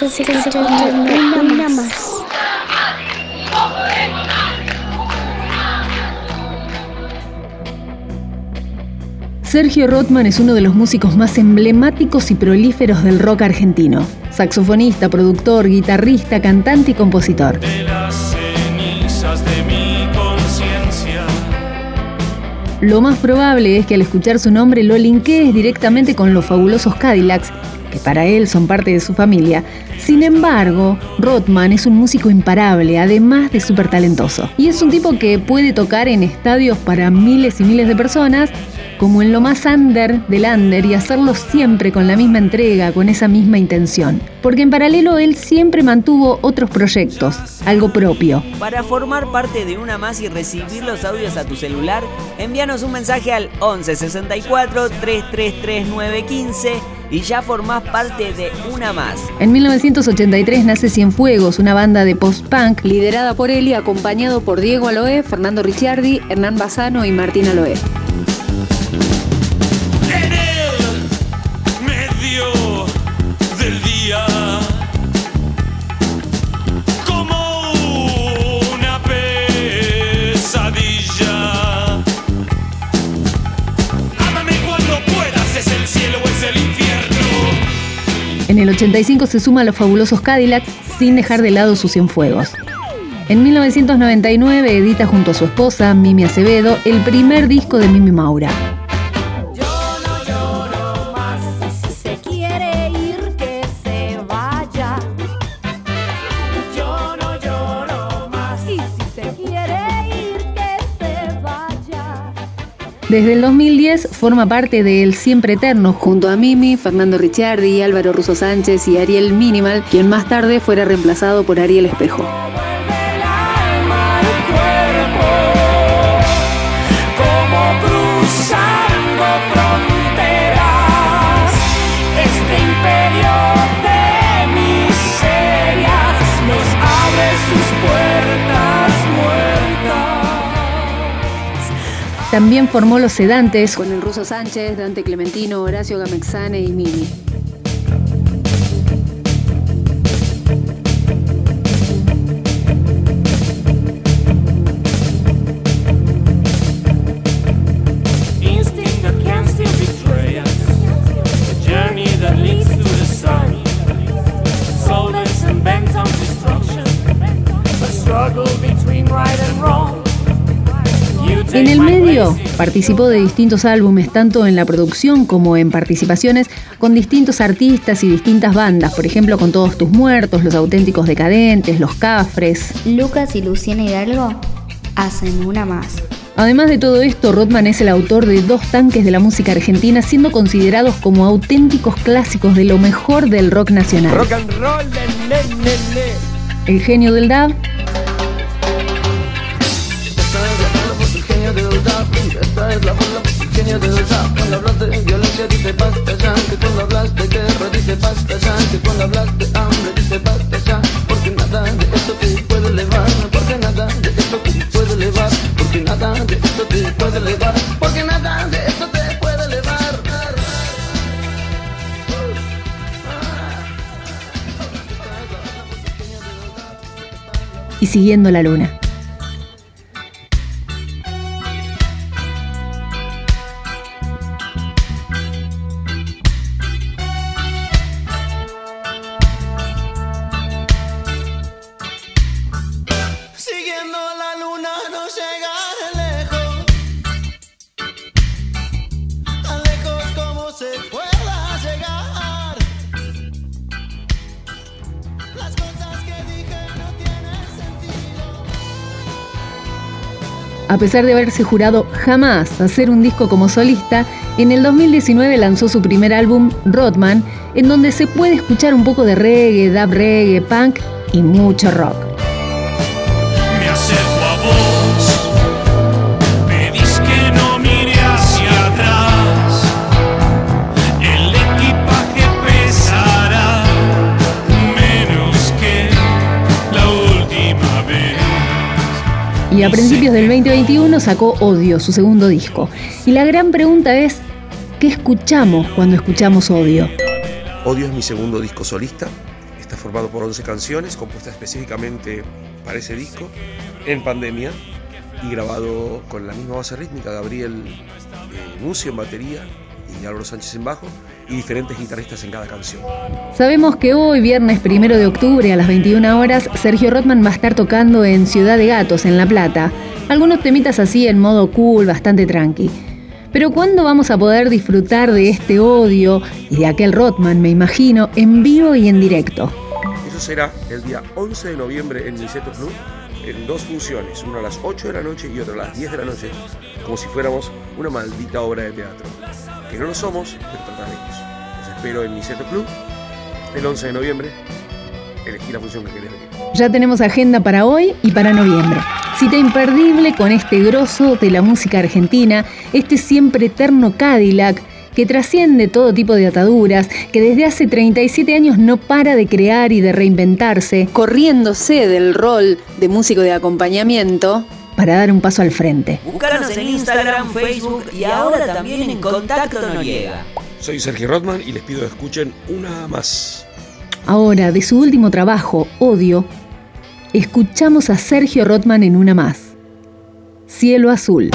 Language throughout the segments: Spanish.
Una más. Sergio Rothman es uno de los músicos más emblemáticos y prolíferos del rock argentino. Saxofonista, productor, guitarrista, cantante y compositor. de las Lo más probable es que al escuchar su nombre lo linkees directamente con los fabulosos Cadillacs, que para él son parte de su familia. Sin embargo, Rothman es un músico imparable, además de súper talentoso. Y es un tipo que puede tocar en estadios para miles y miles de personas, como en lo más under del under, y hacerlo siempre con la misma entrega, con esa misma intención. Porque en paralelo él siempre mantuvo otros proyectos, algo propio. Para formar parte de una más y recibir los audios a tu celular, envíanos un mensaje al 11 64 333 915 y ya formás parte de una más. En 1983 nace Cienfuegos, una banda de post-punk liderada por él y acompañado por Diego Aloé, Fernando Ricciardi, Hernán Bazano y Martín Aloé. El 85 se suma a los fabulosos Cadillacs sin dejar de lado sus Cienfuegos. En 1999 edita junto a su esposa, Mimi Acevedo, el primer disco de Mimi Maura. Desde el 2010 forma parte de El Siempre Eterno junto a Mimi, Fernando Ricciardi, Álvaro Russo Sánchez y Ariel Minimal, quien más tarde fuera reemplazado por Ariel Espejo. También formó Los Sedantes con el Russo Sánchez, Dante Clementino, Horacio Gamexane y Mimi. Instinct that can still betray us. A journey that leads to the sun. Soulless and bent on destruction. A struggle between right and wrong. En el medio participó de distintos álbumes, tanto en la producción como en participaciones con distintos artistas y distintas bandas, por ejemplo con Todos Tus Muertos, Los Auténticos Decadentes, Los Cafres. Lucas y Luciana Hidalgo hacen una más. Además de todo esto, Rothman es el autor de dos tanques de la música argentina, siendo considerados como auténticos clásicos de lo mejor del rock nacional. Rock and roll, le, le, le, le. El genio del DAB, Esta es la bola por el genio del rap. Cuando hablas de violencia dice basta ya. Que cuando hablas de guerra dice basta ya. Que cuando hablas de hambre dice basta ya. Porque nada de eso te puede elevar. Porque nada de eso te puede elevar. Porque nada de eso te puede elevar. Porque nada de eso te puede elevar. y siguiendo la luna. A pesar de haberse jurado jamás hacer un disco como solista, en el 2019 lanzó su primer álbum, Rothman, en donde se puede escuchar un poco de reggae, dub reggae, punk y mucho rock. Y a principios del 2021 sacó Odio, su segundo disco. Y la gran pregunta es, ¿qué escuchamos cuando escuchamos Odio? Odio es mi segundo disco solista. Está formado por 11 canciones, compuestas específicamente para ese disco, en pandemia, y grabado con la misma base rítmica, Gabriel eh, Mucio en batería y Álvaro Sánchez en bajo, y diferentes guitarristas en cada canción. Sabemos que hoy, viernes primero de octubre a las 21 horas, Sergio Rotman va a estar tocando en Ciudad de Gatos, en La Plata. Algunos temitas así en modo cool, bastante tranqui. Pero ¿cuándo vamos a poder disfrutar de este odio y de aquel Rotman, me imagino, en vivo y en directo? Eso será el día 11 de noviembre en Niceto Club, en dos funciones, una a las 8 de la noche y otra a las 10 de la noche, como si fuéramos una maldita obra de teatro. Que no lo somos, pero trataremos. Los espero en Niceto Club el 11 de noviembre. Elegí la función que querés venir. Ya tenemos agenda para hoy y para noviembre. Cita imperdible con este grosso de la música argentina, este siempre eterno Cadillac que trasciende todo tipo de ataduras, que desde hace 37 años no para de crear y de reinventarse, corriéndose del rol de músico de acompañamiento para dar un paso al frente. Búscanos en Instagram, Facebook y ahora también en Contacto Noriega. Soy Sergio Rotman y les pido que escuchen una más. Ahora, de su último trabajo, Odio, escuchamos a Sergio Rotman en una más. Cielo Azul.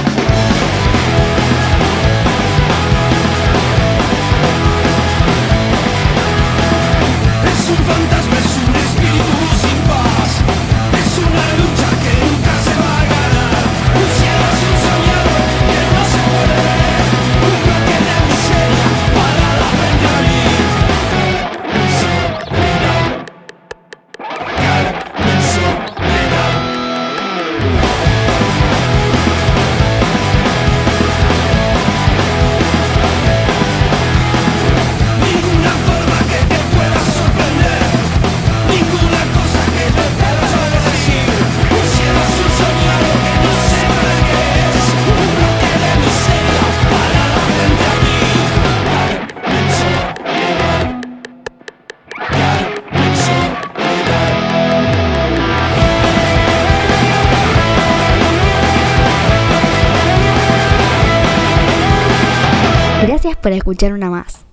Gracias por escuchar una más.